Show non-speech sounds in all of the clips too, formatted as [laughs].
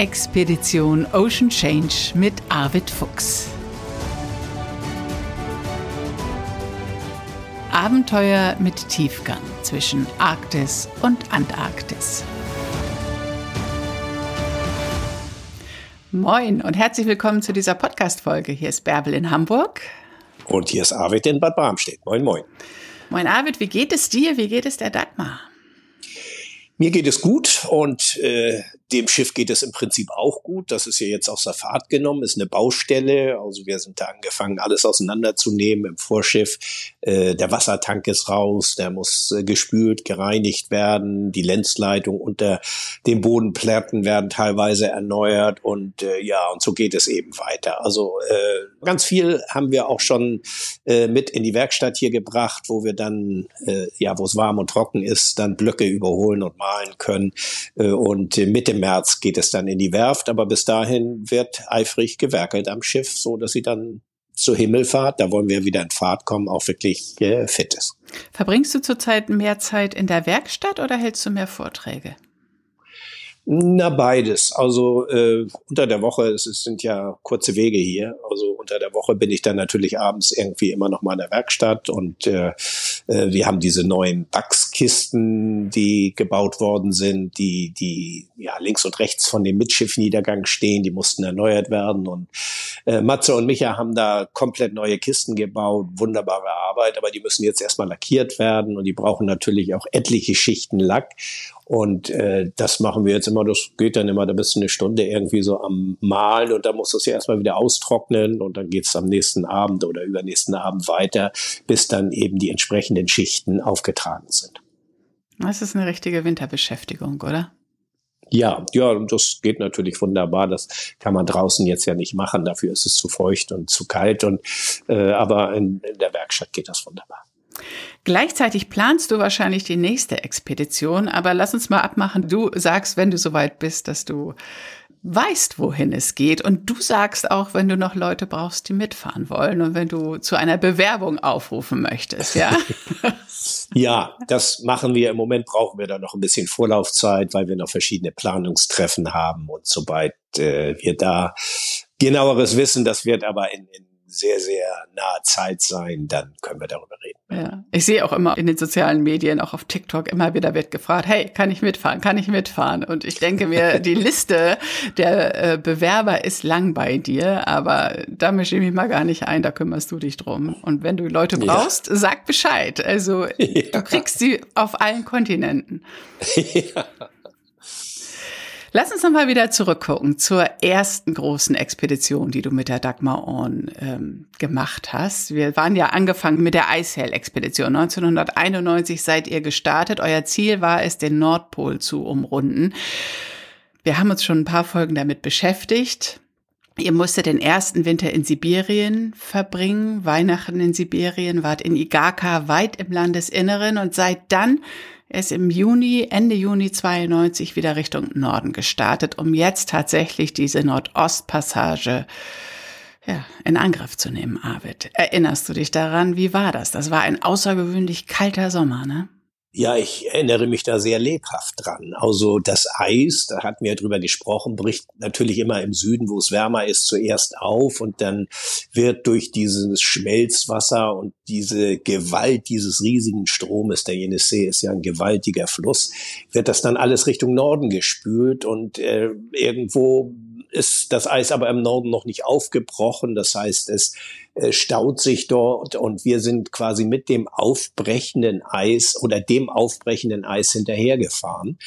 Expedition Ocean Change mit Arvid Fuchs. Abenteuer mit Tiefgang zwischen Arktis und Antarktis. Moin und herzlich willkommen zu dieser Podcast-Folge. Hier ist Bärbel in Hamburg. Und hier ist Arvid in Bad Bramstedt. Moin, moin. Moin, Arvid, wie geht es dir? Wie geht es der Dagmar? Mir geht es gut und äh, dem Schiff geht es im Prinzip auch gut. Das ist ja jetzt aus der Fahrt genommen, ist eine Baustelle. Also wir sind da angefangen, alles auseinanderzunehmen im Vorschiff. Äh, der Wassertank ist raus, der muss äh, gespült, gereinigt werden. Die Lenzleitung unter den Bodenplatten werden teilweise erneuert und äh, ja, und so geht es eben weiter. Also ganz viel haben wir auch schon mit in die Werkstatt hier gebracht, wo wir dann, ja, wo es warm und trocken ist, dann Blöcke überholen und malen können. Und mit dem März geht es dann in die Werft, aber bis dahin wird eifrig gewerkelt am Schiff, so dass sie dann zur Himmelfahrt, da wollen wir wieder in Fahrt kommen, auch wirklich äh, fit ist. Verbringst du zurzeit mehr Zeit in der Werkstatt oder hältst du mehr Vorträge? Na, beides. Also äh, unter der Woche, es, es sind ja kurze Wege hier. Also unter der Woche bin ich dann natürlich abends irgendwie immer noch mal in der Werkstatt und äh, äh, wir haben diese neuen Wachskisten, die gebaut worden sind, die, die ja links und rechts von dem Mitschiffniedergang stehen, die mussten erneuert werden. Und äh, Matze und Micha haben da komplett neue Kisten gebaut, wunderbare Arbeit, aber die müssen jetzt erstmal lackiert werden und die brauchen natürlich auch etliche Schichten Lack. Und äh, das machen wir jetzt immer, das geht dann immer, da bist du eine Stunde irgendwie so am Malen und dann musst du es ja erstmal wieder austrocknen und dann geht es am nächsten Abend oder übernächsten Abend weiter, bis dann eben die entsprechenden Schichten aufgetragen sind. Das ist eine richtige Winterbeschäftigung, oder? Ja, ja, das geht natürlich wunderbar. Das kann man draußen jetzt ja nicht machen. Dafür ist es zu feucht und zu kalt. Und äh, aber in, in der Werkstatt geht das wunderbar. Gleichzeitig planst du wahrscheinlich die nächste Expedition, aber lass uns mal abmachen. Du sagst, wenn du soweit bist, dass du weißt, wohin es geht. Und du sagst auch, wenn du noch Leute brauchst, die mitfahren wollen und wenn du zu einer Bewerbung aufrufen möchtest, ja? [laughs] ja, das machen wir. Im Moment brauchen wir da noch ein bisschen Vorlaufzeit, weil wir noch verschiedene Planungstreffen haben. Und sobald äh, wir da genaueres wissen, das wird aber in, in sehr, sehr nahe Zeit sein, dann können wir darüber reden. Ja, ich sehe auch immer in den sozialen Medien, auch auf TikTok, immer wieder wird gefragt, hey, kann ich mitfahren, kann ich mitfahren? Und ich denke mir, [laughs] die Liste der äh, Bewerber ist lang bei dir, aber da mische ich mich mal gar nicht ein, da kümmerst du dich drum. Und wenn du Leute brauchst, ja. sag Bescheid. Also [laughs] ja. du kriegst sie auf allen Kontinenten. [laughs] Ja. Lass uns nochmal wieder zurückgucken zur ersten großen Expedition, die du mit der Dagmar On ähm, gemacht hast. Wir waren ja angefangen mit der Eishell-Expedition. 1991 seid ihr gestartet. Euer Ziel war es, den Nordpol zu umrunden. Wir haben uns schon ein paar Folgen damit beschäftigt. Ihr musstet den ersten Winter in Sibirien verbringen, Weihnachten in Sibirien, wart in Igaka weit im Landesinneren und seid dann er ist im Juni, Ende Juni 92 wieder Richtung Norden gestartet, um jetzt tatsächlich diese Nordostpassage ja, in Angriff zu nehmen, Arvid. Erinnerst du dich daran? Wie war das? Das war ein außergewöhnlich kalter Sommer, ne? Ja, ich erinnere mich da sehr lebhaft dran. Also das Eis, da hatten wir drüber gesprochen, bricht natürlich immer im Süden, wo es wärmer ist, zuerst auf und dann wird durch dieses Schmelzwasser und diese Gewalt dieses riesigen Stromes, der Jenisei ist ja ein gewaltiger Fluss, wird das dann alles Richtung Norden gespült und äh, irgendwo ist das Eis aber im Norden noch nicht aufgebrochen. Das heißt, es äh, staut sich dort und wir sind quasi mit dem aufbrechenden Eis oder dem aufbrechenden Eis hinterhergefahren.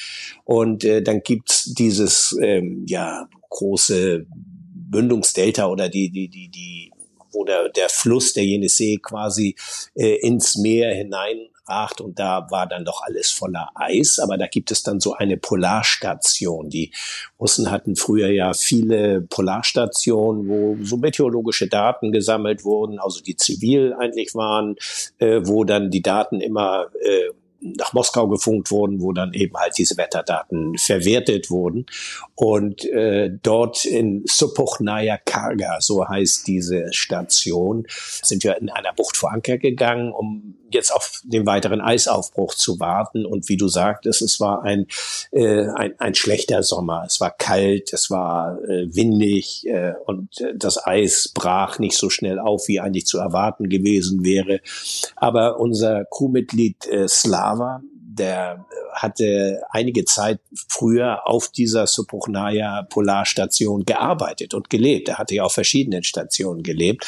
Und äh, dann gibt's dieses ähm, ja große Bündungsdelta oder die die die die wo der, der Fluss der Jenisei quasi äh, ins Meer hinein ragt und da war dann doch alles voller Eis. Aber da gibt es dann so eine Polarstation. Die Russen hatten früher ja viele Polarstationen, wo so meteorologische Daten gesammelt wurden, also die zivil eigentlich waren, äh, wo dann die Daten immer äh, nach Moskau gefunkt wurden, wo dann eben halt diese Wetterdaten verwertet wurden. Und äh, dort in Supochnaya Karga, so heißt diese Station, sind wir in einer Bucht vor Anker gegangen, um jetzt auf den weiteren Eisaufbruch zu warten. Und wie du sagtest, es war ein, äh, ein, ein schlechter Sommer. Es war kalt, es war äh, windig äh, und das Eis brach nicht so schnell auf, wie eigentlich zu erwarten gewesen wäre. Aber unser Crewmitglied äh, Slava, der hatte einige Zeit früher auf dieser Supuchnaya Polarstation gearbeitet und gelebt. Er hatte ja auf verschiedenen Stationen gelebt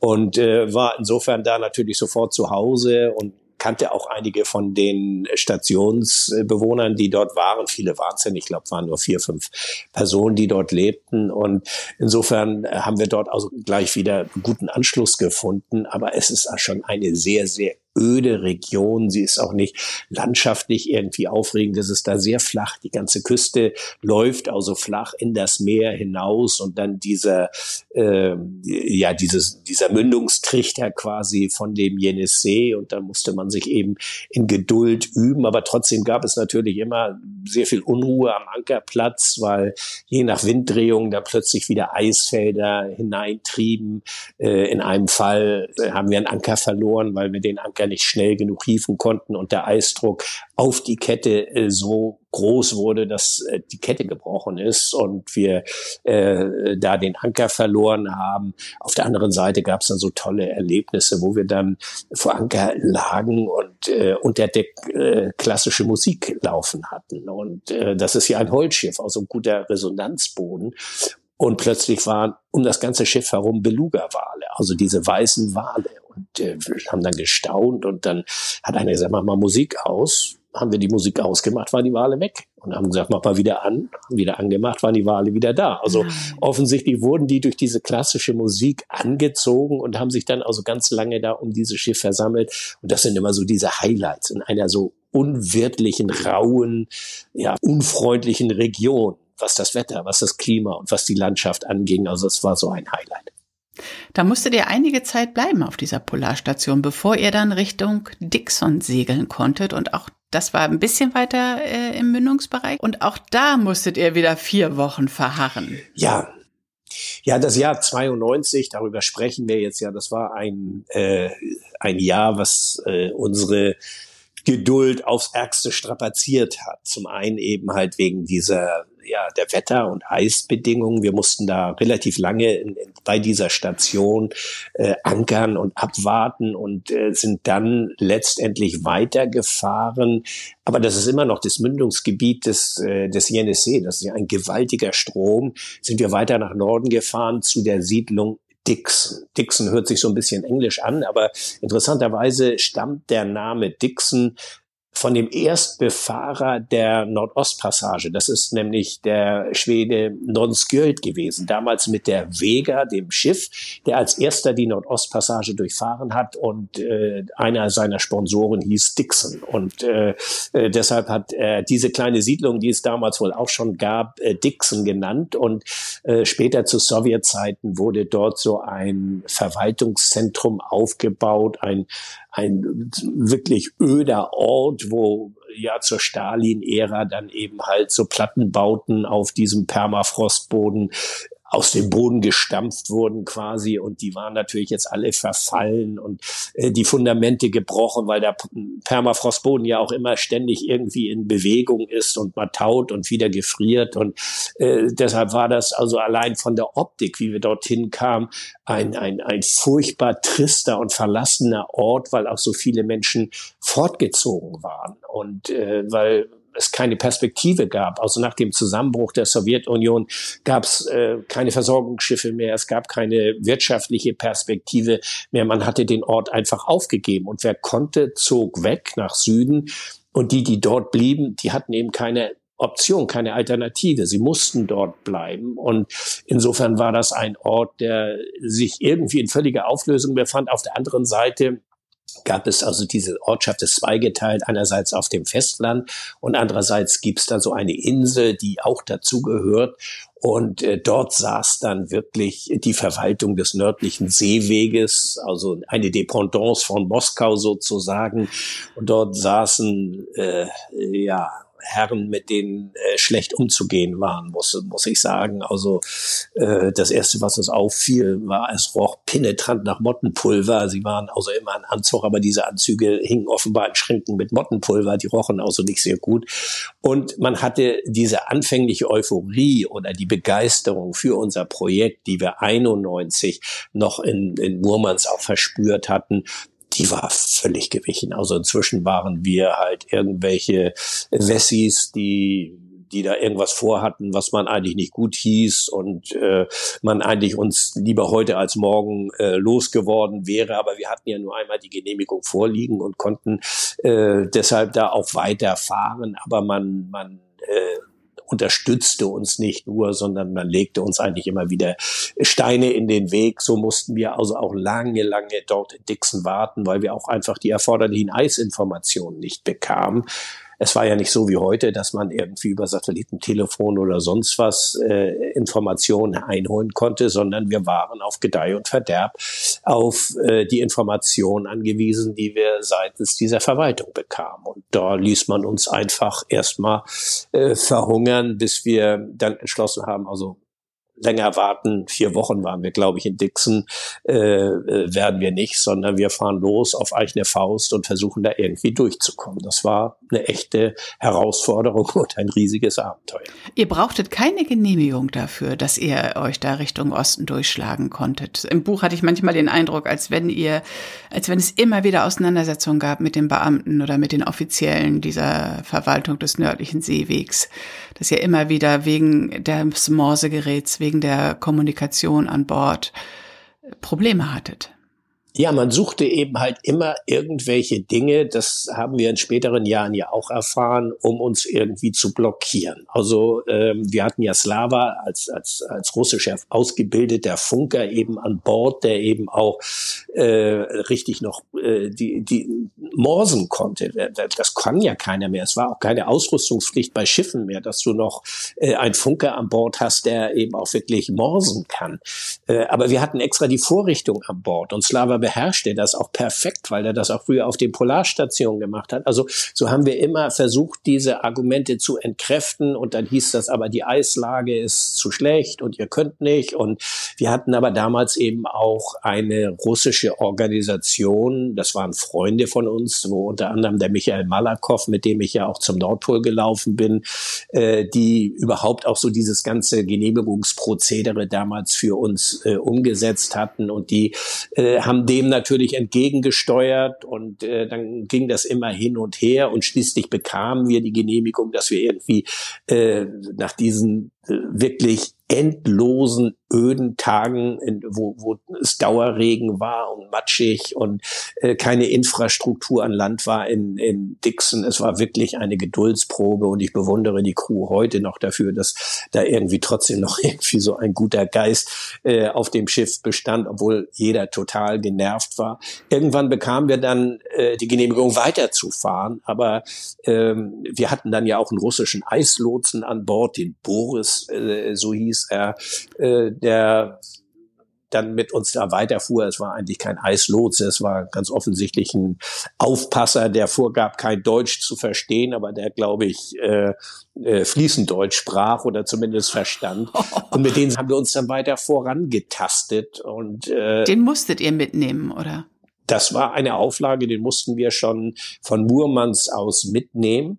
und äh, war insofern da natürlich sofort zu Hause und kannte auch einige von den Stationsbewohnern, die dort waren. Viele waren es ja nicht, ich glaube, waren nur vier, fünf Personen, die dort lebten. Und insofern haben wir dort also gleich wieder guten Anschluss gefunden. Aber es ist schon eine sehr, sehr öde Region. Sie ist auch nicht landschaftlich irgendwie aufregend. Es ist da sehr flach. Die ganze Küste läuft also flach in das Meer hinaus und dann dieser, äh, ja, dieses, dieser Mündungstrichter quasi von dem Jenissee und da musste man sich eben in Geduld üben. Aber trotzdem gab es natürlich immer sehr viel Unruhe am Ankerplatz, weil je nach Winddrehung da plötzlich wieder Eisfelder hineintrieben. Äh, in einem Fall haben wir einen Anker verloren, weil wir den Anker nicht schnell genug hieven konnten und der Eisdruck auf die Kette äh, so groß wurde, dass äh, die Kette gebrochen ist und wir äh, da den Anker verloren haben. Auf der anderen Seite gab es dann so tolle Erlebnisse, wo wir dann vor Anker lagen und äh, unter Deck äh, klassische Musik laufen hatten. Und äh, das ist ja ein Holzschiff, also ein guter Resonanzboden. Und plötzlich waren um das ganze Schiff herum Beluga-Wale, also diese weißen Wale. Und äh, wir haben dann gestaunt und dann hat einer gesagt, mach mal Musik aus. Haben wir die Musik ausgemacht, waren die Wale weg. Und haben gesagt, mach mal wieder an. Wieder angemacht, waren die Wale wieder da. Also mhm. offensichtlich wurden die durch diese klassische Musik angezogen und haben sich dann also ganz lange da um dieses Schiff versammelt. Und das sind immer so diese Highlights in einer so unwirtlichen, rauen, ja, unfreundlichen Region was das Wetter, was das Klima und was die Landschaft anging. Also es war so ein Highlight. Da musstet ihr einige Zeit bleiben auf dieser Polarstation, bevor ihr dann Richtung Dixon segeln konntet und auch das war ein bisschen weiter äh, im Mündungsbereich und auch da musstet ihr wieder vier Wochen verharren. Ja, ja, das Jahr 92, darüber sprechen wir jetzt ja, das war ein, äh, ein Jahr, was äh, unsere Geduld aufs Ärgste strapaziert hat. Zum einen eben halt wegen dieser ja, der Wetter- und Eisbedingungen. Wir mussten da relativ lange in, in, bei dieser Station äh, ankern und abwarten und äh, sind dann letztendlich weitergefahren. Aber das ist immer noch das Mündungsgebiet des, äh, des Yenisei. Das ist ja ein gewaltiger Strom. Sind wir weiter nach Norden gefahren zu der Siedlung Dixon. Dixon hört sich so ein bisschen englisch an, aber interessanterweise stammt der Name Dixon von dem Erstbefahrer der Nordostpassage. Das ist nämlich der Schwede Nonskjöld gewesen, damals mit der Vega, dem Schiff, der als erster die Nordostpassage durchfahren hat und äh, einer seiner Sponsoren hieß Dixon. Und äh, äh, deshalb hat er diese kleine Siedlung, die es damals wohl auch schon gab, äh, Dixon genannt. Und äh, später zu Sowjetzeiten wurde dort so ein Verwaltungszentrum aufgebaut, ein ein wirklich öder Ort, wo ja zur Stalin-Ära dann eben halt so Plattenbauten auf diesem Permafrostboden aus dem Boden gestampft wurden quasi und die waren natürlich jetzt alle verfallen und äh, die Fundamente gebrochen, weil der Permafrostboden ja auch immer ständig irgendwie in Bewegung ist und man taut und wieder gefriert und äh, deshalb war das also allein von der Optik, wie wir dorthin kamen, ein, ein, ein furchtbar trister und verlassener Ort, weil auch so viele Menschen fortgezogen waren und äh, weil es keine Perspektive gab. Also nach dem Zusammenbruch der Sowjetunion gab es äh, keine Versorgungsschiffe mehr, es gab keine wirtschaftliche Perspektive mehr. Man hatte den Ort einfach aufgegeben und wer konnte, zog weg nach Süden. Und die, die dort blieben, die hatten eben keine Option, keine Alternative. Sie mussten dort bleiben. Und insofern war das ein Ort, der sich irgendwie in völliger Auflösung befand. Auf der anderen Seite gab es also diese Ortschaft ist zweigeteilt, einerseits auf dem Festland und andererseits gibt es da so eine Insel, die auch dazugehört. Und äh, dort saß dann wirklich die Verwaltung des nördlichen Seeweges, also eine Dependance von Moskau sozusagen. Und dort saßen äh, ja Herren, mit denen äh, schlecht umzugehen waren, muss, muss ich sagen. Also äh, das Erste, was uns auffiel, war, es roch penetrant nach Mottenpulver. Sie waren also immer ein Anzug, aber diese Anzüge hingen offenbar in Schränken mit Mottenpulver. Die rochen also nicht sehr gut. Und man hatte diese anfängliche Euphorie oder die Begeisterung für unser Projekt, die wir 91 noch in, in Murmansk auch verspürt hatten, die war völlig gewichen. Also inzwischen waren wir halt irgendwelche Wessis, die die da irgendwas vorhatten, was man eigentlich nicht gut hieß und äh, man eigentlich uns lieber heute als morgen äh, losgeworden wäre. Aber wir hatten ja nur einmal die Genehmigung vorliegen und konnten äh, deshalb da auch weiterfahren. Aber man, man unterstützte uns nicht nur, sondern man legte uns eigentlich immer wieder Steine in den Weg. So mussten wir also auch lange, lange dort in Dixon warten, weil wir auch einfach die erforderlichen Eisinformationen nicht bekamen. Es war ja nicht so wie heute, dass man irgendwie über Satellitentelefon oder sonst was äh, Informationen einholen konnte, sondern wir waren auf Gedeih und Verderb auf äh, die Informationen angewiesen, die wir seitens dieser Verwaltung bekamen. Und da ließ man uns einfach erstmal äh, verhungern, bis wir dann entschlossen haben, also länger warten. Vier Wochen waren wir, glaube ich, in Dixon, äh, äh, werden wir nicht, sondern wir fahren los auf eigene Faust und versuchen da irgendwie durchzukommen. Das war eine echte Herausforderung [laughs] und ein riesiges Abenteuer. Ihr brauchtet keine Genehmigung dafür, dass ihr euch da Richtung Osten durchschlagen konntet. Im Buch hatte ich manchmal den Eindruck, als wenn ihr, als wenn es immer wieder Auseinandersetzungen gab mit den Beamten oder mit den Offiziellen dieser Verwaltung des nördlichen Seewegs, dass ihr immer wieder wegen des Morsegeräts, wegen der Kommunikation an Bord Probleme hattet. Ja, man suchte eben halt immer irgendwelche Dinge, das haben wir in späteren Jahren ja auch erfahren, um uns irgendwie zu blockieren. Also ähm, wir hatten ja Slava als, als, als russischer ausgebildeter Funker eben an Bord, der eben auch äh, richtig noch äh, die, die morsen konnte. Das kann ja keiner mehr. Es war auch keine Ausrüstungspflicht bei Schiffen mehr, dass du noch äh, einen Funker an Bord hast, der eben auch wirklich morsen kann. Äh, aber wir hatten extra die Vorrichtung an Bord und Slava beherrscht er das auch perfekt, weil er das auch früher auf den Polarstationen gemacht hat. Also so haben wir immer versucht, diese Argumente zu entkräften und dann hieß das aber, die Eislage ist zu schlecht und ihr könnt nicht. Und wir hatten aber damals eben auch eine russische Organisation, das waren Freunde von uns, wo unter anderem der Michael Malakow, mit dem ich ja auch zum Nordpol gelaufen bin, äh, die überhaupt auch so dieses ganze Genehmigungsprozedere damals für uns äh, umgesetzt hatten und die äh, haben dem natürlich entgegengesteuert und äh, dann ging das immer hin und her und schließlich bekamen wir die Genehmigung, dass wir irgendwie äh, nach diesen wirklich endlosen öden Tagen, in, wo, wo es Dauerregen war und matschig und äh, keine Infrastruktur an Land war in, in Dixon. Es war wirklich eine Geduldsprobe und ich bewundere die Crew heute noch dafür, dass da irgendwie trotzdem noch [laughs] irgendwie so ein guter Geist äh, auf dem Schiff bestand, obwohl jeder total genervt war. Irgendwann bekamen wir dann äh, die Genehmigung weiterzufahren, aber ähm, wir hatten dann ja auch einen russischen Eislotsen an Bord, den Boris, äh, so hieß er, äh, der dann mit uns da weiterfuhr. Es war eigentlich kein Eislotse, es war ganz offensichtlich ein Aufpasser, der vorgab, kein Deutsch zu verstehen, aber der, glaube ich, äh, äh, fließend Deutsch sprach oder zumindest verstand. [laughs] Und mit denen haben wir uns dann weiter vorangetastet. Und äh, den musstet ihr mitnehmen, oder? Das war eine Auflage, den mussten wir schon von Murmans aus mitnehmen.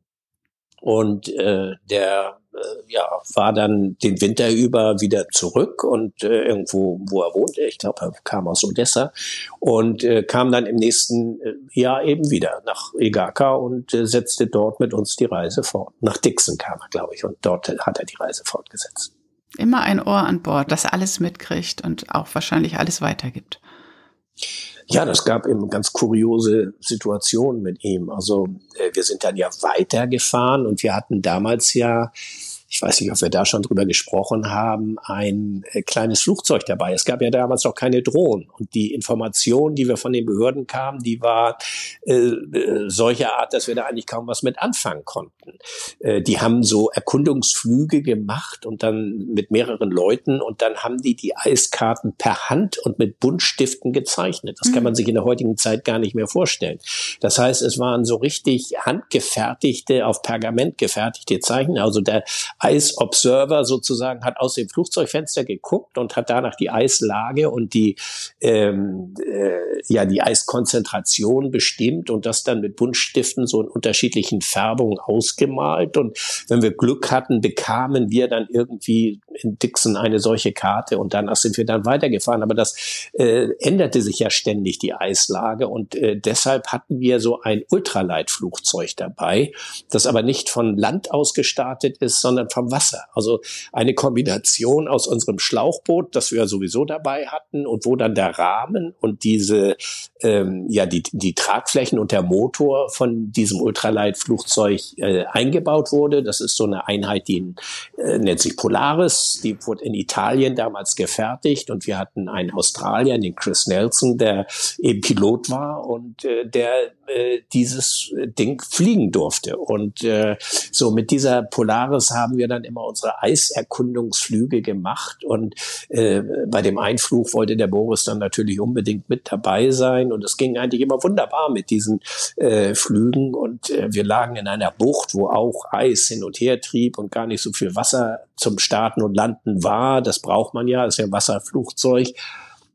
Und äh, der ja, war dann den Winter über wieder zurück und äh, irgendwo, wo er wohnte, ich glaube, er kam aus Odessa und äh, kam dann im nächsten äh, Jahr eben wieder nach Egaka und äh, setzte dort mit uns die Reise fort. Nach Dixon kam er, glaube ich, und dort hat er die Reise fortgesetzt. Immer ein Ohr an Bord, das alles mitkriegt und auch wahrscheinlich alles weitergibt. Ja, das gab eben ganz kuriose Situationen mit ihm. Also äh, wir sind dann ja weitergefahren und wir hatten damals ja ich weiß nicht, ob wir da schon drüber gesprochen haben, ein äh, kleines Flugzeug dabei. Es gab ja damals noch keine Drohnen und die Information, die wir von den Behörden kamen, die war äh, äh, solcher Art, dass wir da eigentlich kaum was mit anfangen konnten. Äh, die haben so Erkundungsflüge gemacht und dann mit mehreren Leuten und dann haben die die Eiskarten per Hand und mit Buntstiften gezeichnet. Das kann man mhm. sich in der heutigen Zeit gar nicht mehr vorstellen. Das heißt, es waren so richtig handgefertigte, auf Pergament gefertigte Zeichen. Also der Ice Observer sozusagen hat aus dem Flugzeugfenster geguckt und hat danach die Eislage und die ähm, äh, ja die Eiskonzentration bestimmt und das dann mit Buntstiften so in unterschiedlichen Färbungen ausgemalt. Und wenn wir Glück hatten, bekamen wir dann irgendwie in Dixon eine solche Karte und danach sind wir dann weitergefahren. Aber das äh, änderte sich ja ständig die Eislage und äh, deshalb hatten wir so ein Ultraleitflugzeug dabei, das aber nicht von Land aus gestartet ist, sondern vom Wasser. Also eine Kombination aus unserem Schlauchboot, das wir sowieso dabei hatten und wo dann der Rahmen und diese ähm, ja die die Tragflächen und der Motor von diesem Ultraleitflugzeug äh, eingebaut wurde. Das ist so eine Einheit, die äh, nennt sich Polaris. Die wurde in Italien damals gefertigt und wir hatten einen Australier, den Chris Nelson, der eben Pilot war und äh, der äh, dieses Ding fliegen durfte. Und äh, so mit dieser Polaris haben wir dann immer unsere Eiserkundungsflüge gemacht. Und äh, bei dem Einflug wollte der Boris dann natürlich unbedingt mit dabei sein. Und es ging eigentlich immer wunderbar mit diesen äh, Flügen. Und äh, wir lagen in einer Bucht, wo auch Eis hin und her trieb und gar nicht so viel Wasser zum Starten und Landen war. Das braucht man ja, ist ja ein Wasserflugzeug.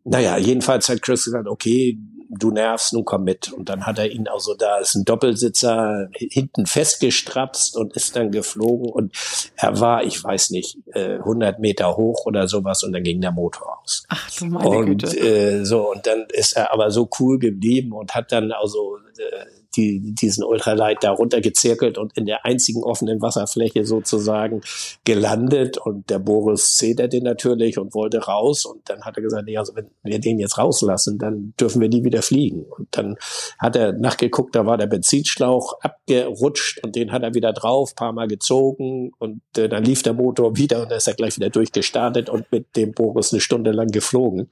Naja, jedenfalls hat Chris gesagt, okay, du nervst, nun komm mit. Und dann hat er ihn also, da ist ein Doppelsitzer hinten festgestrapst und ist dann geflogen und er war, ich weiß nicht, 100 äh, Meter hoch oder sowas und dann ging der Motor aus. Ach du meine und, Güte. Äh, so, und dann ist er aber so cool geblieben und hat dann also äh, die, diesen Ultralight da runtergezirkelt und in der einzigen offenen Wasserfläche sozusagen gelandet. Und der Boris zeterte natürlich und wollte raus. Und dann hat er gesagt, nee, also wenn wir den jetzt rauslassen, dann dürfen wir nie wieder fliegen. Und dann hat er nachgeguckt, da war der Benzinschlauch abgerutscht und den hat er wieder drauf, paar Mal gezogen und äh, dann lief der Motor wieder und dann ist er gleich wieder durchgestartet und mit dem Boris eine Stunde lang geflogen.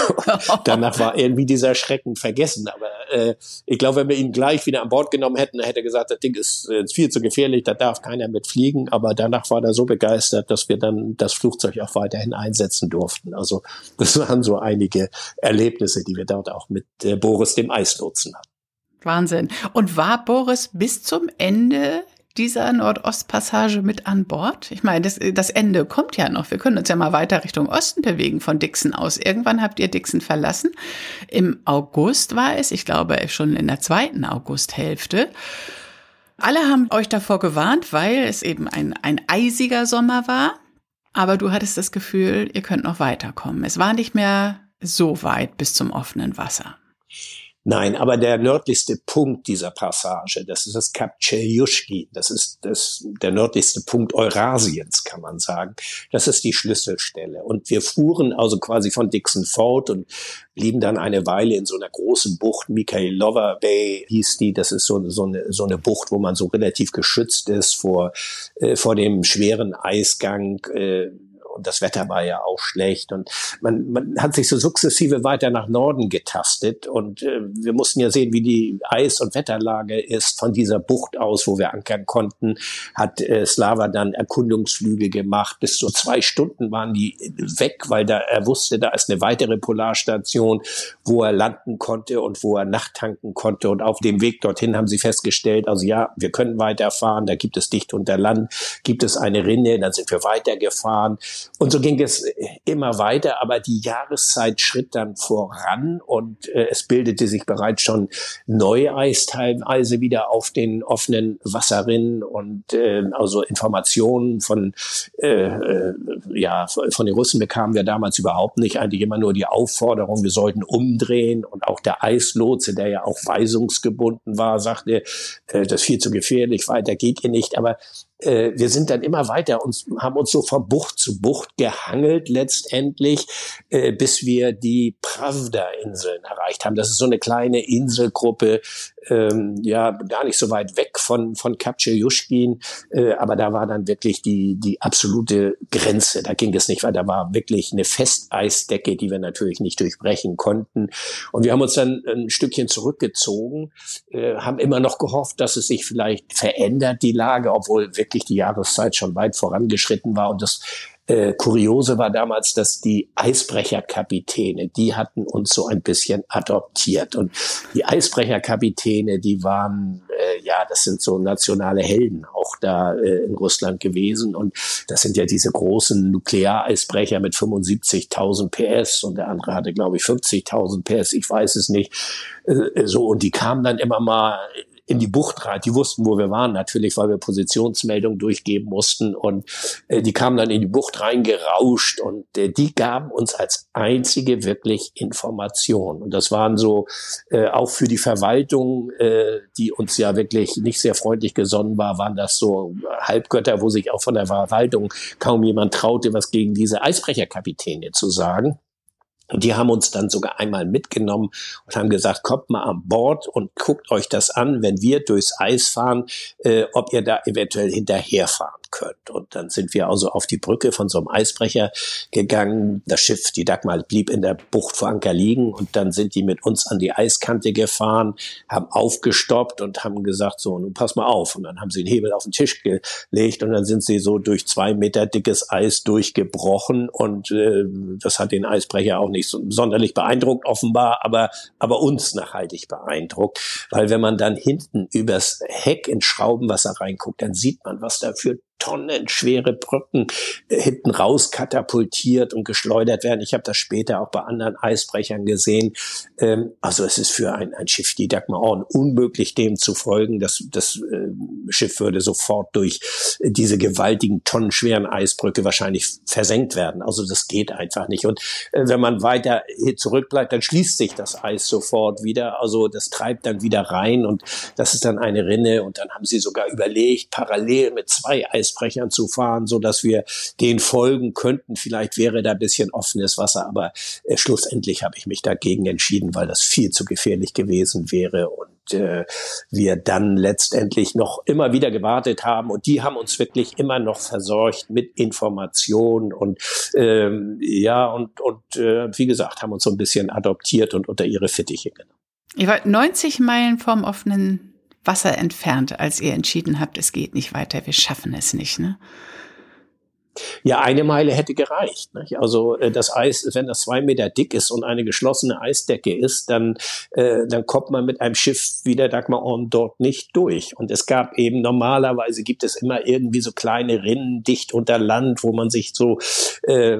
[laughs] Danach war irgendwie dieser Schrecken vergessen. Aber äh, ich glaube, wenn wir ihn gleich gleich wieder an Bord genommen hätten, hätte er gesagt, das Ding ist äh, viel zu gefährlich, da darf keiner mit fliegen. Aber danach war er so begeistert, dass wir dann das Flugzeug auch weiterhin einsetzen durften. Also das waren so einige Erlebnisse, die wir dort auch mit äh, Boris dem Eislotsen hatten. Wahnsinn. Und war Boris bis zum Ende dieser Nordostpassage mit an Bord? Ich meine, das, das Ende kommt ja noch. Wir können uns ja mal weiter Richtung Osten bewegen von Dixon aus. Irgendwann habt ihr Dixon verlassen. Im August war es, ich glaube schon in der zweiten Augusthälfte. Alle haben euch davor gewarnt, weil es eben ein, ein eisiger Sommer war. Aber du hattest das Gefühl, ihr könnt noch weiterkommen. Es war nicht mehr so weit bis zum offenen Wasser. Nein, aber der nördlichste Punkt dieser Passage, das ist das Kap Cheljuschki, das ist das, der nördlichste Punkt Eurasiens, kann man sagen. Das ist die Schlüsselstelle. Und wir fuhren also quasi von Dixon fort und blieben dann eine Weile in so einer großen Bucht, Mikhailova Bay hieß die. Das ist so, so, eine, so eine Bucht, wo man so relativ geschützt ist vor, äh, vor dem schweren Eisgang. Äh, und das Wetter war ja auch schlecht. Und man, man hat sich so sukzessive weiter nach Norden getastet. Und äh, wir mussten ja sehen, wie die Eis- und Wetterlage ist von dieser Bucht aus, wo wir ankern konnten, hat äh, Slava dann Erkundungsflüge gemacht. Bis zu zwei Stunden waren die weg, weil da er wusste, da ist eine weitere Polarstation, wo er landen konnte und wo er Nacht tanken konnte. Und auf dem Weg dorthin haben sie festgestellt, also ja, wir können weiterfahren, da gibt es dicht unter Land, gibt es eine Rinne, dann sind wir weitergefahren und so ging es immer weiter, aber die Jahreszeit schritt dann voran und äh, es bildete sich bereits schon Neueis teilweise wieder auf den offenen Wasserrinnen und äh, also Informationen von äh, äh, ja von den Russen bekamen wir damals überhaupt nicht, eigentlich immer nur die Aufforderung, wir sollten umdrehen und auch der Eislotse, der ja auch weisungsgebunden war, sagte, äh, das ist viel zu gefährlich, weiter geht ihr nicht, aber äh, wir sind dann immer weiter und haben uns so von Bucht zu Bucht gehangelt letztendlich, äh, bis wir die Pravda-Inseln erreicht haben. Das ist so eine kleine Inselgruppe, ähm, ja, gar nicht so weit weg von, von Kapczyuszkin, äh, aber da war dann wirklich die, die absolute Grenze. Da ging es nicht weiter. Da war wirklich eine Festeisdecke, die wir natürlich nicht durchbrechen konnten. Und wir haben uns dann ein Stückchen zurückgezogen, äh, haben immer noch gehofft, dass es sich vielleicht verändert, die Lage, obwohl wirklich die Jahreszeit schon weit vorangeschritten war und das äh, Kuriose war damals, dass die Eisbrecherkapitäne, die hatten uns so ein bisschen adoptiert. Und die Eisbrecherkapitäne, die waren, äh, ja, das sind so nationale Helden auch da äh, in Russland gewesen. Und das sind ja diese großen Nukleareisbrecher mit 75.000 PS und der andere hatte, glaube ich, 50.000 PS, ich weiß es nicht. Äh, so, und die kamen dann immer mal in die Bucht rein. Die wussten, wo wir waren, natürlich, weil wir Positionsmeldungen durchgeben mussten. Und äh, die kamen dann in die Bucht reingerauscht und äh, die gaben uns als einzige wirklich Informationen. Und das waren so äh, auch für die Verwaltung, äh, die uns ja wirklich nicht sehr freundlich gesonnen war, waren das so Halbgötter, wo sich auch von der Verwaltung kaum jemand traute, was gegen diese Eisbrecherkapitäne zu sagen. Und die haben uns dann sogar einmal mitgenommen und haben gesagt, kommt mal an Bord und guckt euch das an, wenn wir durchs Eis fahren, äh, ob ihr da eventuell hinterherfahren könnt. Und dann sind wir also auf die Brücke von so einem Eisbrecher gegangen. Das Schiff, die Dagmar, blieb in der Bucht vor Anker liegen und dann sind die mit uns an die Eiskante gefahren, haben aufgestoppt und haben gesagt, so, nun pass mal auf. Und dann haben sie den Hebel auf den Tisch gelegt und dann sind sie so durch zwei Meter dickes Eis durchgebrochen und äh, das hat den Eisbrecher auch nicht so sonderlich beeindruckt offenbar, aber, aber uns nachhaltig beeindruckt, weil wenn man dann hinten übers Heck ins Schraubenwasser reinguckt, dann sieht man, was da für tonnenschwere Brücken äh, hinten raus katapultiert und geschleudert werden. Ich habe das später auch bei anderen Eisbrechern gesehen. Ähm, also es ist für ein, ein Schiff die Dagmar Orn unmöglich, dem zu folgen. Das, das äh, Schiff würde sofort durch diese gewaltigen tonnenschweren Eisbrücke wahrscheinlich versenkt werden. Also das geht einfach nicht. Und äh, wenn man weiter zurückbleibt, dann schließt sich das Eis sofort wieder. Also das treibt dann wieder rein und das ist dann eine Rinne. Und dann haben sie sogar überlegt, parallel mit zwei Eis Eisbrechern zu fahren, so dass wir den folgen könnten. Vielleicht wäre da ein bisschen offenes Wasser, aber äh, schlussendlich habe ich mich dagegen entschieden, weil das viel zu gefährlich gewesen wäre und äh, wir dann letztendlich noch immer wieder gewartet haben und die haben uns wirklich immer noch versorgt mit Informationen und ähm, ja und und äh, wie gesagt haben uns so ein bisschen adoptiert und unter ihre Fittiche genommen. Ihr wart 90 Meilen vom offenen Wasser entfernt, als ihr entschieden habt, es geht nicht weiter, wir schaffen es nicht. Ne? Ja, eine Meile hätte gereicht. Nicht? Also äh, das Eis, wenn das zwei Meter dick ist und eine geschlossene Eisdecke ist, dann, äh, dann kommt man mit einem Schiff wie der Dagmar Orn dort nicht durch. Und es gab eben normalerweise gibt es immer irgendwie so kleine Rinnen dicht unter Land, wo man sich so äh,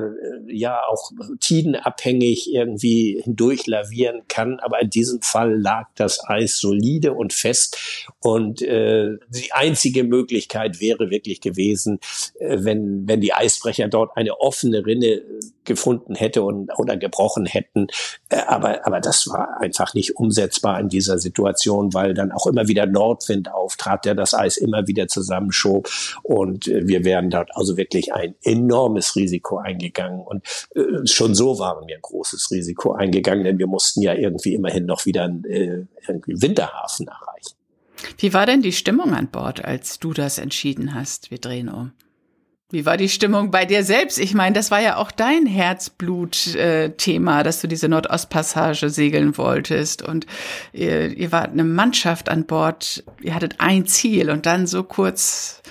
ja auch tidenabhängig irgendwie hindurch lavieren kann. Aber in diesem Fall lag das Eis solide und fest. Und äh, die einzige Möglichkeit wäre wirklich gewesen, äh, wenn, wenn die Eisbrecher dort eine offene Rinne äh, gefunden hätte und, oder gebrochen hätten. Äh, aber, aber das war einfach nicht umsetzbar in dieser Situation, weil dann auch immer wieder Nordwind auftrat, der das Eis immer wieder zusammenschob. Und äh, wir wären dort also wirklich ein enormes Risiko eingegangen. Und äh, schon so waren wir ein großes Risiko eingegangen, denn wir mussten ja irgendwie immerhin noch wieder äh, irgendwie Winterhafen erreichen. Wie war denn die Stimmung an Bord, als du das entschieden hast? Wir drehen um. Wie war die Stimmung bei dir selbst? Ich meine, das war ja auch dein Herzblut-Thema, dass du diese Nordostpassage segeln wolltest. Und ihr, ihr wart eine Mannschaft an Bord. Ihr hattet ein Ziel und dann so kurz,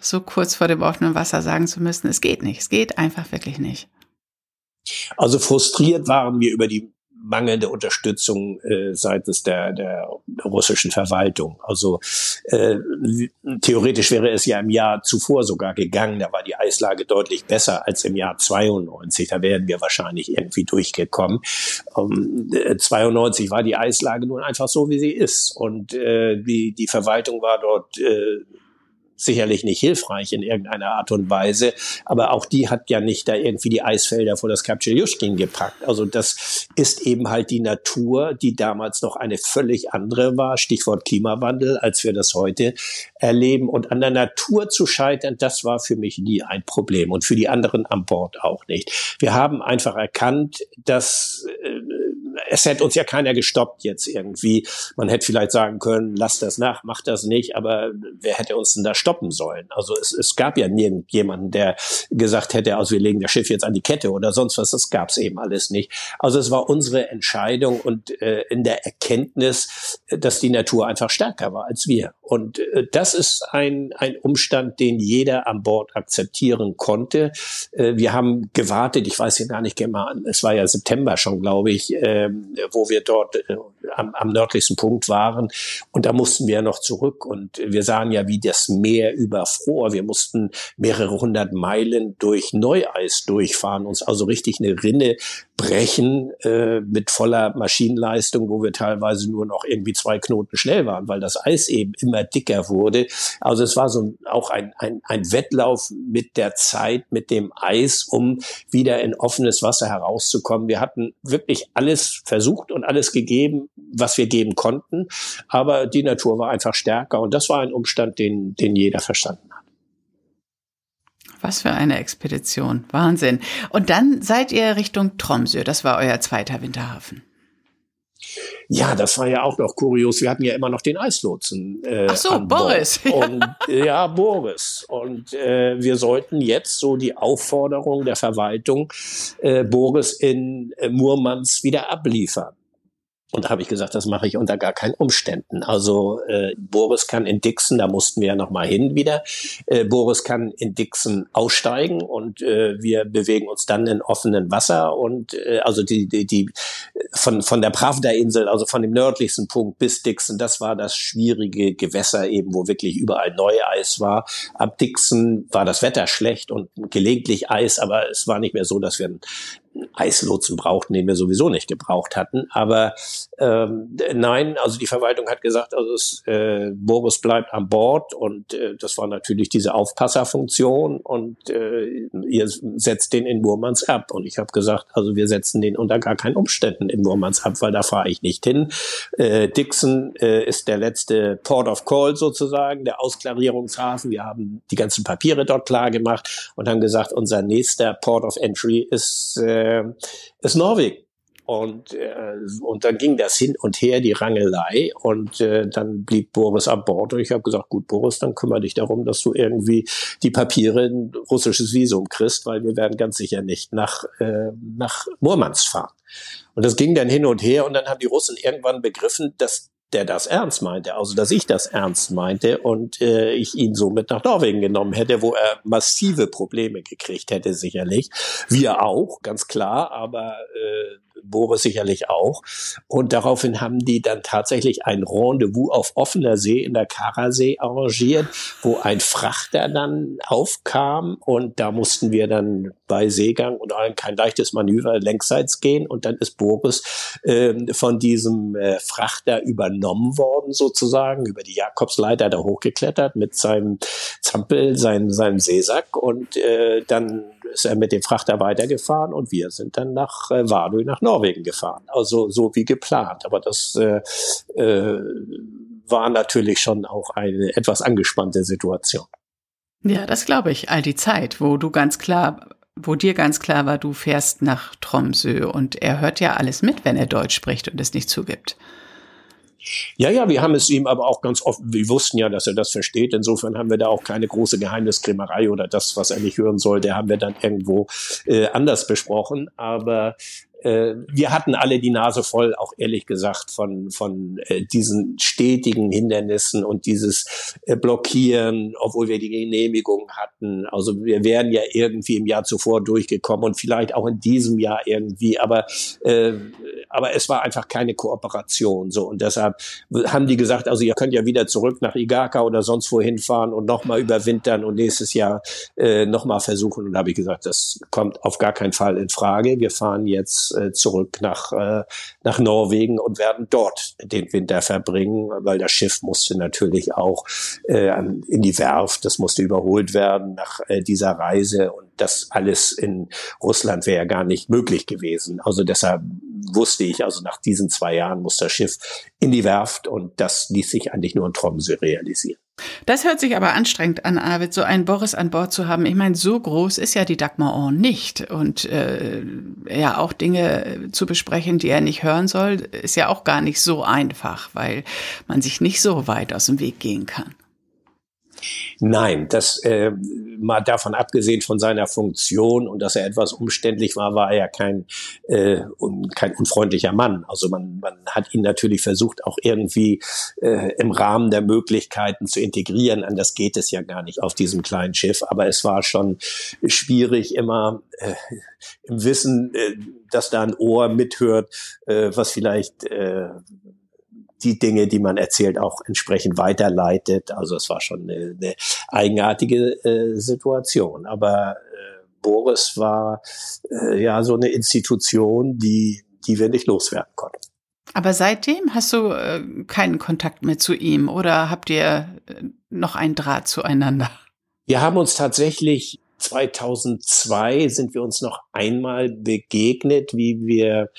so kurz vor dem offenen Wasser sagen zu müssen, es geht nicht. Es geht einfach wirklich nicht. Also frustriert waren wir über die mangelnde Unterstützung äh, seitens der, der russischen Verwaltung. Also äh, theoretisch wäre es ja im Jahr zuvor sogar gegangen, da war die Eislage deutlich besser als im Jahr 92. Da wären wir wahrscheinlich irgendwie durchgekommen. Um, äh, 92 war die Eislage nun einfach so, wie sie ist. Und äh, die, die Verwaltung war dort äh, sicherlich nicht hilfreich in irgendeiner Art und Weise, aber auch die hat ja nicht da irgendwie die Eisfelder vor das Kapczyuszkin gepackt. Also das ist eben halt die Natur, die damals noch eine völlig andere war, Stichwort Klimawandel, als wir das heute erleben. Und an der Natur zu scheitern, das war für mich nie ein Problem und für die anderen an Bord auch nicht. Wir haben einfach erkannt, dass äh, es hätte uns ja keiner gestoppt jetzt irgendwie. Man hätte vielleicht sagen können, lass das nach, mach das nicht, aber wer hätte uns denn da stoppen sollen? Also es, es gab ja nirgendjemanden, der gesagt hätte, also wir legen das Schiff jetzt an die Kette oder sonst was. Das gab es eben alles nicht. Also es war unsere Entscheidung und äh, in der Erkenntnis, dass die Natur einfach stärker war als wir. Und äh, das ist ein, ein Umstand, den jeder an Bord akzeptieren konnte. Äh, wir haben gewartet, ich weiß ja gar nicht genau, es war ja September schon, glaube ich, äh, wo wir dort äh, am, am nördlichsten Punkt waren. Und da mussten wir noch zurück. Und wir sahen ja, wie das Meer überfror. Wir mussten mehrere hundert Meilen durch Neueis durchfahren, uns also richtig eine Rinne brechen äh, mit voller Maschinenleistung, wo wir teilweise nur noch irgendwie zwei Knoten schnell waren, weil das Eis eben immer dicker wurde. Also es war so ein, auch ein, ein, ein Wettlauf mit der Zeit, mit dem Eis, um wieder in offenes Wasser herauszukommen. Wir hatten wirklich alles versucht und alles gegeben, was wir geben konnten, aber die Natur war einfach stärker und das war ein Umstand, den, den jeder verstanden hat. Was für eine Expedition. Wahnsinn. Und dann seid ihr Richtung Tromsø. Das war euer zweiter Winterhafen. Ja, das war ja auch noch kurios. Wir hatten ja immer noch den Eislotsen. Äh, Ach so, Boris. [laughs] Und, ja, Boris. Und äh, wir sollten jetzt so die Aufforderung der Verwaltung äh, Boris in äh, Murmansk wieder abliefern. Und da habe ich gesagt, das mache ich unter gar keinen Umständen. Also äh, Boris kann in Dixon, da mussten wir ja noch mal hin wieder. Äh, Boris kann in Dixon aussteigen und äh, wir bewegen uns dann in offenen Wasser und äh, also die die die von von der Pravda-Insel, also von dem nördlichsten Punkt bis Dixon, das war das schwierige Gewässer eben, wo wirklich überall Neueis war. Ab Dixon war das Wetter schlecht und gelegentlich Eis, aber es war nicht mehr so, dass wir Eislotsen brauchten, den wir sowieso nicht gebraucht hatten. Aber ähm, nein, also die Verwaltung hat gesagt, also es, äh, Boris bleibt an Bord und äh, das war natürlich diese Aufpasserfunktion und äh, ihr setzt den in Murmansk ab. Und ich habe gesagt, also wir setzen den unter gar keinen Umständen in Murmansk ab, weil da fahre ich nicht hin. Äh, Dixon äh, ist der letzte Port of Call sozusagen, der Ausklarierungshafen. Wir haben die ganzen Papiere dort klar gemacht und haben gesagt, unser nächster Port of Entry ist äh, äh, ist Norwegen. Und, äh, und dann ging das hin und her, die Rangelei. Und äh, dann blieb Boris an Bord. Und ich habe gesagt, gut, Boris, dann kümmere dich darum, dass du irgendwie die Papiere ein russisches Visum kriegst, weil wir werden ganz sicher nicht nach, äh, nach Murmansk fahren. Und das ging dann hin und her. Und dann haben die Russen irgendwann begriffen, dass der das ernst meinte, also dass ich das ernst meinte und äh, ich ihn somit nach Norwegen genommen hätte, wo er massive Probleme gekriegt hätte, sicherlich. Wir auch, ganz klar, aber äh, Boris sicherlich auch. Und daraufhin haben die dann tatsächlich ein Rendezvous auf offener See in der Karasee arrangiert, wo ein Frachter dann aufkam. Und da mussten wir dann bei Seegang und allem kein leichtes Manöver längsseits gehen. Und dann ist Boris äh, von diesem äh, Frachter übernommen worden sozusagen, über die Jakobsleiter da hochgeklettert mit seinem Zampel, seinem, seinem Seesack. Und äh, dann ist er mit dem Frachter weitergefahren und wir sind dann nach äh, Vadö nach Norwegen gefahren. Also so wie geplant. Aber das äh, äh, war natürlich schon auch eine etwas angespannte Situation. Ja, das glaube ich. All die Zeit, wo du ganz klar wo dir ganz klar war, du fährst nach Tromsø und er hört ja alles mit, wenn er Deutsch spricht und es nicht zugibt. Ja, ja, wir haben es ihm aber auch ganz offen, wir wussten ja, dass er das versteht. Insofern haben wir da auch keine große Geheimniskrämerei oder das, was er nicht hören sollte, haben wir dann irgendwo äh, anders besprochen. Aber äh, wir hatten alle die Nase voll, auch ehrlich gesagt, von, von äh, diesen stetigen Hindernissen und dieses äh, Blockieren, obwohl wir die Genehmigung hatten. Also wir wären ja irgendwie im Jahr zuvor durchgekommen und vielleicht auch in diesem Jahr irgendwie, aber, äh, aber es war einfach keine Kooperation so. Und deshalb haben die gesagt, also ihr könnt ja wieder zurück nach Igaka oder sonst wohin fahren und nochmal überwintern und nächstes Jahr äh, nochmal versuchen. Und da habe ich gesagt, das kommt auf gar keinen Fall in Frage. Wir fahren jetzt äh, zurück nach, äh, nach Norwegen und werden dort den Winter verbringen, weil das Schiff musste natürlich auch äh, in die Werft, das musste überholt werden nach dieser Reise. Und das alles in Russland wäre ja gar nicht möglich gewesen. Also deshalb wusste ich, also nach diesen zwei Jahren muss das Schiff in die Werft und das ließ sich eigentlich nur in Tromsø realisieren. Das hört sich aber anstrengend an, Arvid, so einen Boris an Bord zu haben. Ich meine, so groß ist ja die Dagmar Orn nicht. Und äh, ja, auch Dinge zu besprechen, die er nicht hören soll, ist ja auch gar nicht so einfach, weil man sich nicht so weit aus dem Weg gehen kann. Nein, das äh, mal davon abgesehen von seiner Funktion und dass er etwas umständlich war, war er ja kein, äh, un, kein unfreundlicher Mann. Also man, man hat ihn natürlich versucht, auch irgendwie äh, im Rahmen der Möglichkeiten zu integrieren. Anders geht es ja gar nicht auf diesem kleinen Schiff. Aber es war schon schwierig, immer äh, im Wissen, äh, dass da ein Ohr mithört, äh, was vielleicht äh, die Dinge, die man erzählt, auch entsprechend weiterleitet. Also es war schon eine, eine eigenartige äh, Situation. Aber äh, Boris war äh, ja so eine Institution, die, die wir nicht loswerden konnten. Aber seitdem hast du äh, keinen Kontakt mehr zu ihm oder habt ihr äh, noch einen Draht zueinander? Wir haben uns tatsächlich 2002 sind wir uns noch einmal begegnet, wie wir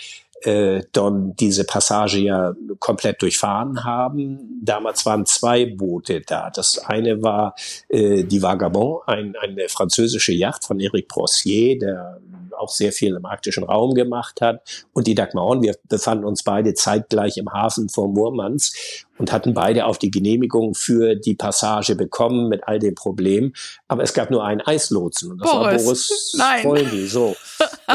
äh, dann diese Passage ja komplett durchfahren haben. Damals waren zwei Boote da. Das eine war äh, die Vagabond, ein, eine französische Yacht von Eric Brossier, der auch sehr viel im arktischen Raum gemacht hat. Und die Dagmar wir befanden uns beide zeitgleich im Hafen vor Murmansk und hatten beide auch die Genehmigung für die Passage bekommen mit all den Problemen. Aber es gab nur einen Eislotsen und das Boris. war Boris [laughs] Nein. Foldi. So.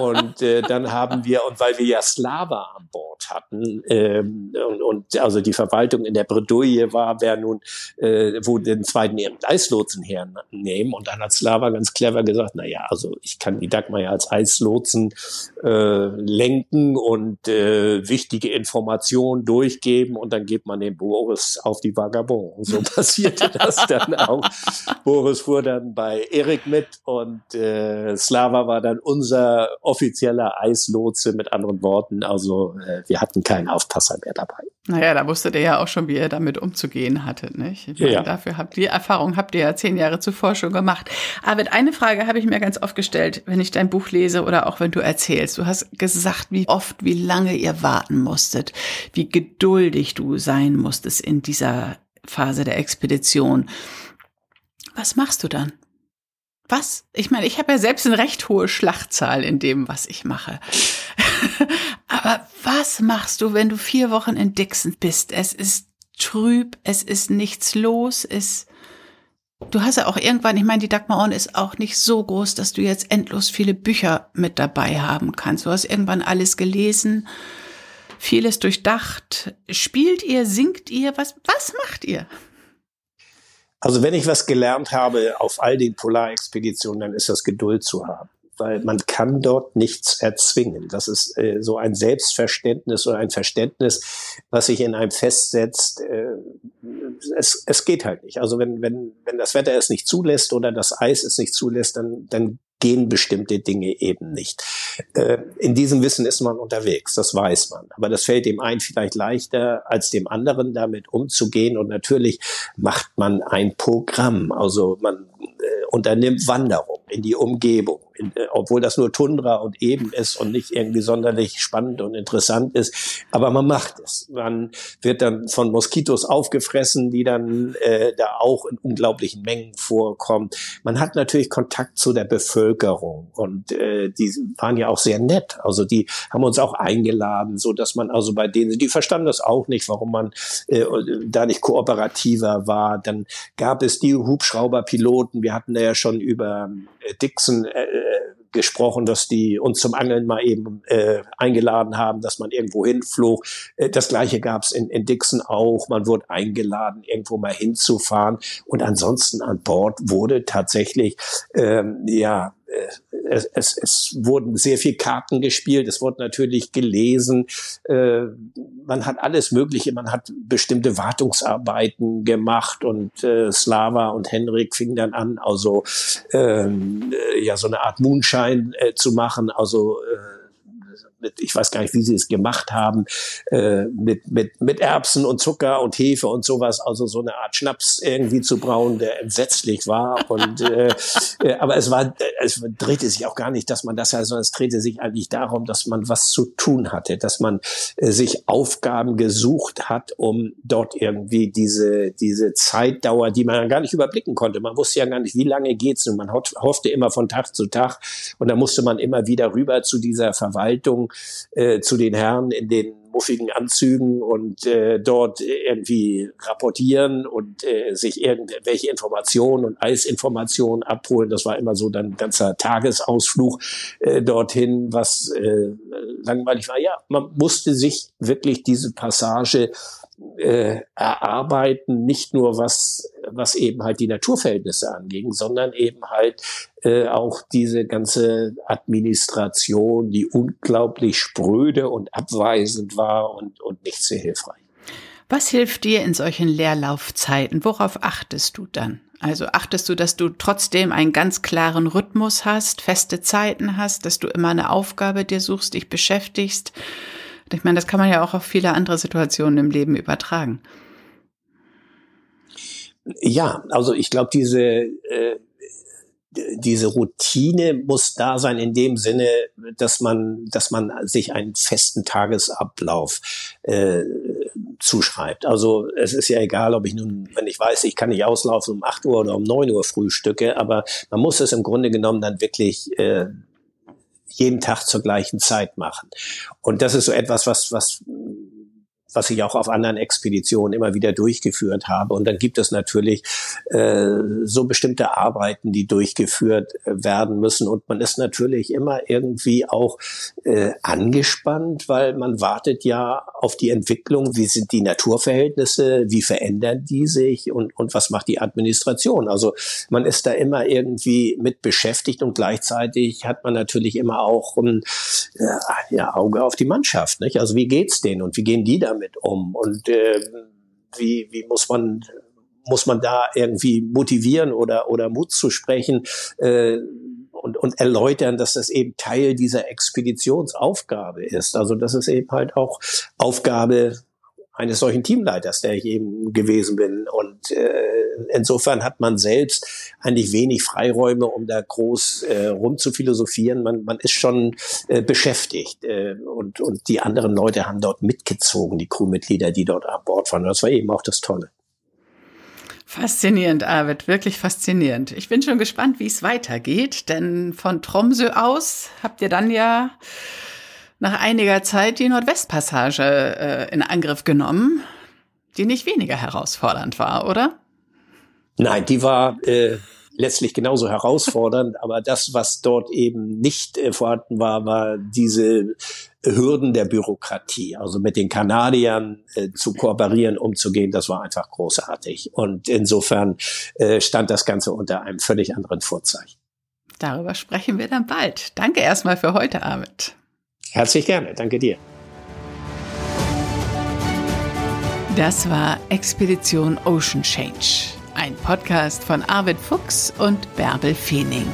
Und äh, dann haben wir, und weil wir ja Slava an Bord hatten, ähm, und, und also die Verwaltung in der Bredouille war, wer nun, äh, wo den zweiten Eislotsen hernehmen. Und dann hat Slava ganz clever gesagt, na ja, also ich kann die Dagmar ja als Eislotsen äh, lenken und äh, wichtige Informationen durchgeben und dann gibt man den Boot Boris auf die Vagabond. So [laughs] passierte das dann auch. Boris fuhr dann bei Erik mit und äh, Slava war dann unser offizieller Eislotse mit anderen Worten. Also äh, wir hatten keinen Aufpasser mehr dabei. Naja, da wusstet ihr ja auch schon, wie ihr damit umzugehen hattet, nicht? Ich meine, ja. Dafür habt ihr Erfahrung, habt ihr ja zehn Jahre zuvor schon gemacht. Aber eine Frage habe ich mir ganz oft gestellt, wenn ich dein Buch lese oder auch wenn du erzählst. Du hast gesagt, wie oft, wie lange ihr warten musstet, wie geduldig du sein musstest in dieser Phase der Expedition. Was machst du dann? Was? Ich meine, ich habe ja selbst eine recht hohe Schlachtzahl in dem, was ich mache. [laughs] Aber was machst du, wenn du vier Wochen in Dixon bist? Es ist trüb, es ist nichts los, es Du hast ja auch irgendwann, ich meine, die Dagmar On ist auch nicht so groß, dass du jetzt endlos viele Bücher mit dabei haben kannst. Du hast irgendwann alles gelesen, vieles durchdacht. Spielt ihr, singt ihr, was, was macht ihr? Also wenn ich was gelernt habe auf all den Polarexpeditionen, dann ist das Geduld zu haben weil man kann dort nichts erzwingen. Das ist äh, so ein Selbstverständnis oder ein Verständnis, was sich in einem festsetzt. Äh, es, es geht halt nicht. Also wenn, wenn, wenn das Wetter es nicht zulässt oder das Eis es nicht zulässt, dann, dann gehen bestimmte Dinge eben nicht. Äh, in diesem Wissen ist man unterwegs, das weiß man. Aber das fällt dem einen vielleicht leichter als dem anderen, damit umzugehen. Und natürlich macht man ein Programm. Also man äh, unternimmt Wanderung in die Umgebung, obwohl das nur Tundra und eben ist und nicht irgendwie sonderlich spannend und interessant ist. Aber man macht es. Man wird dann von Moskitos aufgefressen, die dann äh, da auch in unglaublichen Mengen vorkommen. Man hat natürlich Kontakt zu der Bevölkerung und äh, die waren ja auch sehr nett. Also die haben uns auch eingeladen, so dass man also bei denen, die verstanden das auch nicht, warum man äh, da nicht kooperativer war. Dann gab es die Hubschrauberpiloten. Wir hatten da ja schon über äh, Dixon äh, gesprochen, dass die uns zum Angeln mal eben äh, eingeladen haben, dass man irgendwo hinflog. Äh, das gleiche gab es in, in Dixon auch. Man wurde eingeladen, irgendwo mal hinzufahren. Und ansonsten an Bord wurde tatsächlich ähm, ja es, es, es wurden sehr viel Karten gespielt, es wurde natürlich gelesen, äh, man hat alles Mögliche, man hat bestimmte Wartungsarbeiten gemacht und äh, Slava und Henrik fingen dann an, also ähm, äh, ja so eine Art Moonshine äh, zu machen, also äh, mit, ich weiß gar nicht, wie sie es gemacht haben, äh, mit, mit, mit Erbsen und Zucker und Hefe und sowas, also so eine Art Schnaps irgendwie zu brauen, der entsetzlich war. Und äh, [laughs] äh, aber es war, es drehte sich auch gar nicht, dass man das ja, sondern es drehte sich eigentlich darum, dass man was zu tun hatte, dass man äh, sich Aufgaben gesucht hat, um dort irgendwie diese, diese Zeitdauer, die man gar nicht überblicken konnte. Man wusste ja gar nicht, wie lange geht's und man hoffte immer von Tag zu Tag und da musste man immer wieder rüber zu dieser Verwaltung, äh, zu den Herren in den muffigen Anzügen und äh, dort irgendwie rapportieren und äh, sich irgendwelche Informationen und Eisinformationen abholen. Das war immer so dann ganzer Tagesausflug äh, dorthin, was äh, langweilig war. Ja, man musste sich wirklich diese Passage äh, erarbeiten, nicht nur was, was eben halt die Naturverhältnisse anging, sondern eben halt äh, auch diese ganze Administration, die unglaublich spröde und abweisend war und, und nicht sehr hilfreich. Was hilft dir in solchen Leerlaufzeiten? Worauf achtest du dann? Also achtest du, dass du trotzdem einen ganz klaren Rhythmus hast, feste Zeiten hast, dass du immer eine Aufgabe dir suchst, dich beschäftigst? Ich meine, das kann man ja auch auf viele andere Situationen im Leben übertragen. Ja, also ich glaube, diese, äh, diese Routine muss da sein in dem Sinne, dass man, dass man sich einen festen Tagesablauf äh, zuschreibt. Also es ist ja egal, ob ich nun, wenn ich weiß, ich kann nicht auslaufen um 8 Uhr oder um 9 Uhr frühstücke, aber man muss es im Grunde genommen dann wirklich äh, jeden Tag zur gleichen Zeit machen. Und das ist so etwas, was, was was ich auch auf anderen Expeditionen immer wieder durchgeführt habe. Und dann gibt es natürlich äh, so bestimmte Arbeiten, die durchgeführt äh, werden müssen. Und man ist natürlich immer irgendwie auch äh, angespannt, weil man wartet ja auf die Entwicklung, wie sind die Naturverhältnisse, wie verändern die sich und, und was macht die Administration. Also man ist da immer irgendwie mit beschäftigt und gleichzeitig hat man natürlich immer auch ein äh, ja, Auge auf die Mannschaft. Nicht? Also wie geht's denen und wie gehen die damit? Damit um? Und äh, wie, wie muss man muss man da irgendwie motivieren oder oder Mut zu sprechen äh, und, und erläutern, dass das eben Teil dieser Expeditionsaufgabe ist. Also das ist eben halt auch Aufgabe eines solchen Teamleiters, der ich eben gewesen bin. Und äh, insofern hat man selbst eigentlich wenig Freiräume, um da groß äh, rumzuphilosophieren. Man, man ist schon äh, beschäftigt äh, und, und die anderen Leute haben dort mitgezogen, die Crewmitglieder, die dort an Bord waren. Das war eben auch das Tolle. Faszinierend, Arvid, wirklich faszinierend. Ich bin schon gespannt, wie es weitergeht, denn von Tromsø aus habt ihr dann ja nach einiger Zeit die Nordwestpassage äh, in Angriff genommen, die nicht weniger herausfordernd war, oder? Nein, die war äh, letztlich genauso herausfordernd, aber das, was dort eben nicht äh, vorhanden war, war diese Hürden der Bürokratie. Also mit den Kanadiern äh, zu kooperieren, umzugehen, das war einfach großartig. Und insofern äh, stand das Ganze unter einem völlig anderen Vorzeichen. Darüber sprechen wir dann bald. Danke erstmal für heute, Arvid. Herzlich gerne, danke dir. Das war Expedition Ocean Change, ein Podcast von Arvid Fuchs und Bärbel Feening.